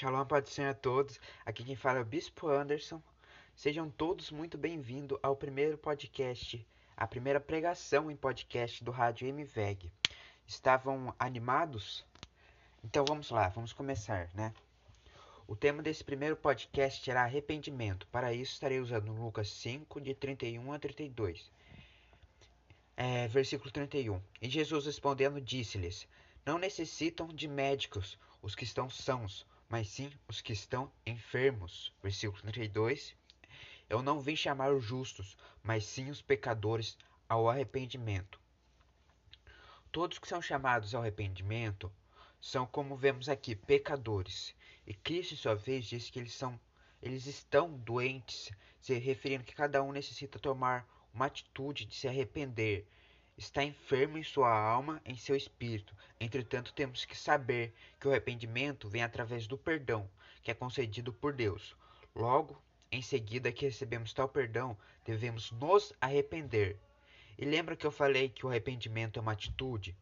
Shalom, ser a todos. Aqui quem fala é o Bispo Anderson. Sejam todos muito bem-vindos ao primeiro podcast, a primeira pregação em podcast do Rádio MVEG. Estavam animados? Então vamos lá, vamos começar, né? O tema desse primeiro podcast será arrependimento. Para isso estarei usando Lucas 5, de 31 a 32. É, versículo 31. E Jesus respondendo disse-lhes: Não necessitam de médicos os que estão sãos, mas sim os que estão enfermos. Versículo 32. Eu não vim chamar os justos, mas sim os pecadores ao arrependimento. Todos que são chamados ao arrependimento são, como vemos aqui, pecadores. E Cristo, em sua vez, diz que eles são eles estão doentes, se referindo que cada um necessita tomar uma atitude de se arrepender, está enfermo em sua alma, em seu espírito. Entretanto, temos que saber que o arrependimento vem através do perdão, que é concedido por Deus. Logo, em seguida que recebemos tal perdão, devemos nos arrepender. E lembra que eu falei que o arrependimento é uma atitude?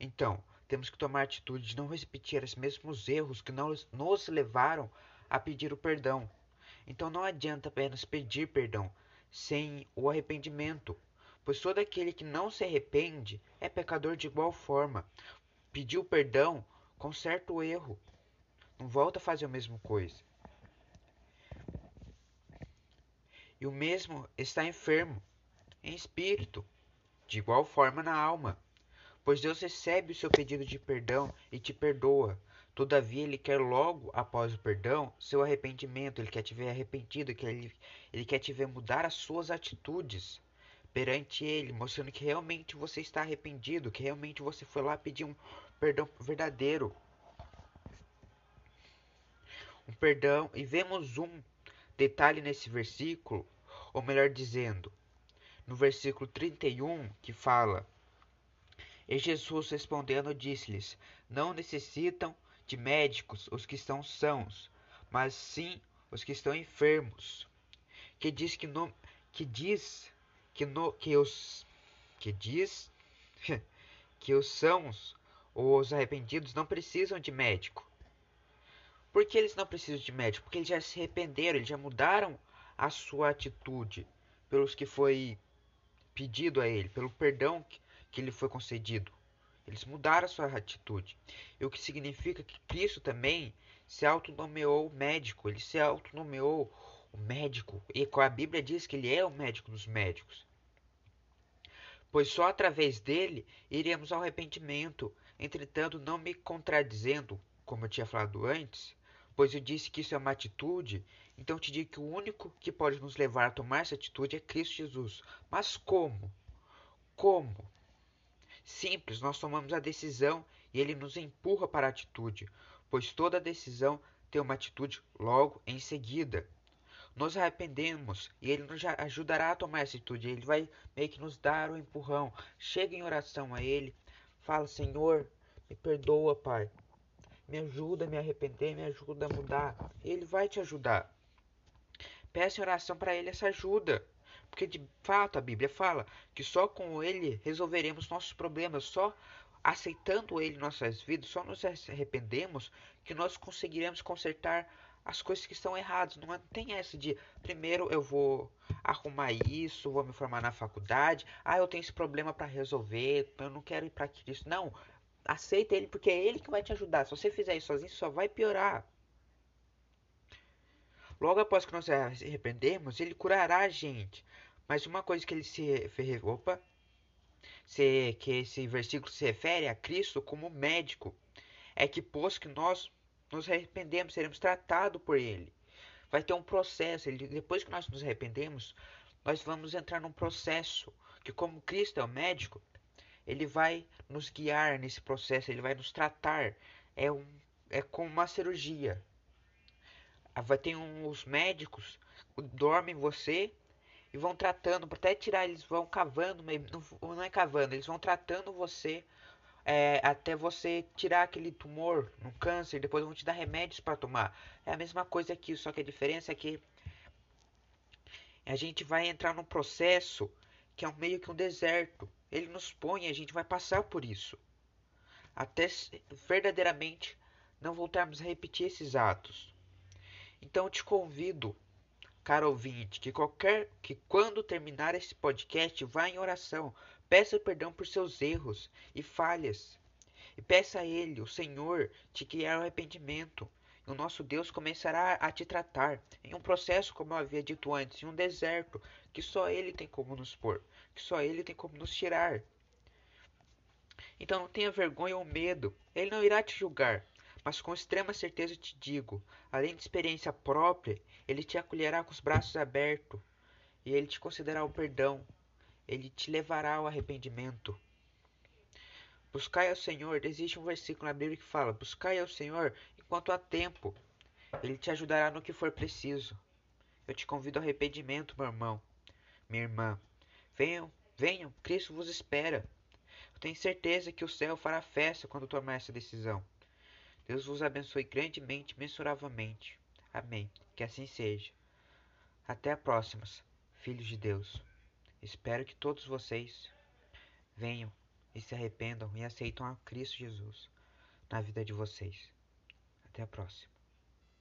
Então, temos que tomar a atitude de não repetir os mesmos erros que não nos levaram a pedir o perdão. Então não adianta apenas pedir perdão sem o arrependimento pois todo aquele que não se arrepende é pecador de igual forma. Pediu perdão, conserta o erro. Não volta a fazer a mesma coisa. E o mesmo está enfermo, em espírito, de igual forma na alma. Pois Deus recebe o seu pedido de perdão e te perdoa. Todavia, Ele quer logo após o perdão seu arrependimento. Ele quer te ver arrependido, ele, ele quer te ver mudar as suas atitudes perante Ele, mostrando que realmente você está arrependido, que realmente você foi lá pedir um perdão verdadeiro. Um perdão, e vemos um detalhe nesse versículo, ou melhor dizendo, no versículo 31, que fala: E Jesus respondendo disse-lhes: Não necessitam de médicos os que estão sãos, mas sim os que estão enfermos. Que diz que, no, que diz que, no, que os que diz que os sãos os arrependidos não precisam de médico. Por que eles não precisam de médico? Porque eles já se arrependeram, eles já mudaram a sua atitude pelos que foi pedido a ele, pelo perdão que, que lhe foi concedido. Eles mudaram a sua atitude. E o que significa que Cristo também se autonomeou médico, ele se autonomeou o médico. E a Bíblia diz que ele é o médico dos médicos pois só através dele iremos ao arrependimento. Entretanto, não me contradizendo, como eu tinha falado antes, pois eu disse que isso é uma atitude, então te digo que o único que pode nos levar a tomar essa atitude é Cristo Jesus. Mas como? Como? Simples, nós tomamos a decisão e ele nos empurra para a atitude, pois toda decisão tem uma atitude logo em seguida nos arrependemos e Ele nos ajudará a tomar atitude. Ele vai meio que nos dar o um empurrão. Chega em oração a Ele, fala: Senhor, me perdoa, Pai. Me ajuda a me arrepender, me ajuda a mudar. Ele vai te ajudar. Peça em oração para Ele essa ajuda. Porque de fato a Bíblia fala que só com Ele resolveremos nossos problemas, só aceitando Ele em nossas vidas, só nos arrependemos que nós conseguiremos consertar as coisas que estão erradas. Não tem essa de primeiro eu vou arrumar isso, vou me formar na faculdade. Ah, eu tenho esse problema para resolver, eu não quero ir para Cristo. Não, aceita ele porque é ele que vai te ajudar. Se você fizer isso sozinho, só vai piorar. Logo após que nós arrependermos, ele curará a gente. Mas uma coisa que ele se opa, se, que esse versículo se refere a Cristo como médico, é que pôs que nós nos arrependemos, seremos tratados por Ele. Vai ter um processo. Ele, depois que nós nos arrependemos, nós vamos entrar num processo que, como Cristo é o médico, Ele vai nos guiar nesse processo, Ele vai nos tratar. É, um, é como uma cirurgia. Ah, vai ter um, os médicos dormem você e vão tratando, até tirar, eles vão cavando, não, não é cavando, eles vão tratando você é, até você tirar aquele tumor no câncer, depois vão te dar remédios para tomar. É a mesma coisa aqui, só que a diferença é que a gente vai entrar num processo que é meio que um deserto. Ele nos põe, a gente vai passar por isso. Até verdadeiramente não voltarmos a repetir esses atos. Então te convido, caro ouvinte, que qualquer que quando terminar esse podcast, vá em oração, peça perdão por seus erros e falhas. E peça a ele, o Senhor, te guiar ao arrependimento. E o nosso Deus começará a te tratar em um processo, como eu havia dito antes, em um deserto, que só ele tem como nos pôr, que só ele tem como nos tirar. Então não tenha vergonha ou medo, ele não irá te julgar, mas com extrema certeza te digo, além de experiência própria, ele te acolherá com os braços abertos, e ele te concederá o perdão, ele te levará ao arrependimento. Buscai ao Senhor, existe um versículo na Bíblia que fala: Buscai ao Senhor enquanto há tempo, ele te ajudará no que for preciso. Eu te convido ao arrependimento, meu irmão, minha irmã. Venham, venham, Cristo vos espera. Eu tenho certeza que o céu fará festa quando tomar essa decisão. Deus vos abençoe grandemente, mensuravelmente. Amém. Que assim seja. Até a próxima, filhos de Deus. Espero que todos vocês venham e se arrependam e aceitam a Cristo Jesus na vida de vocês. Até a próxima.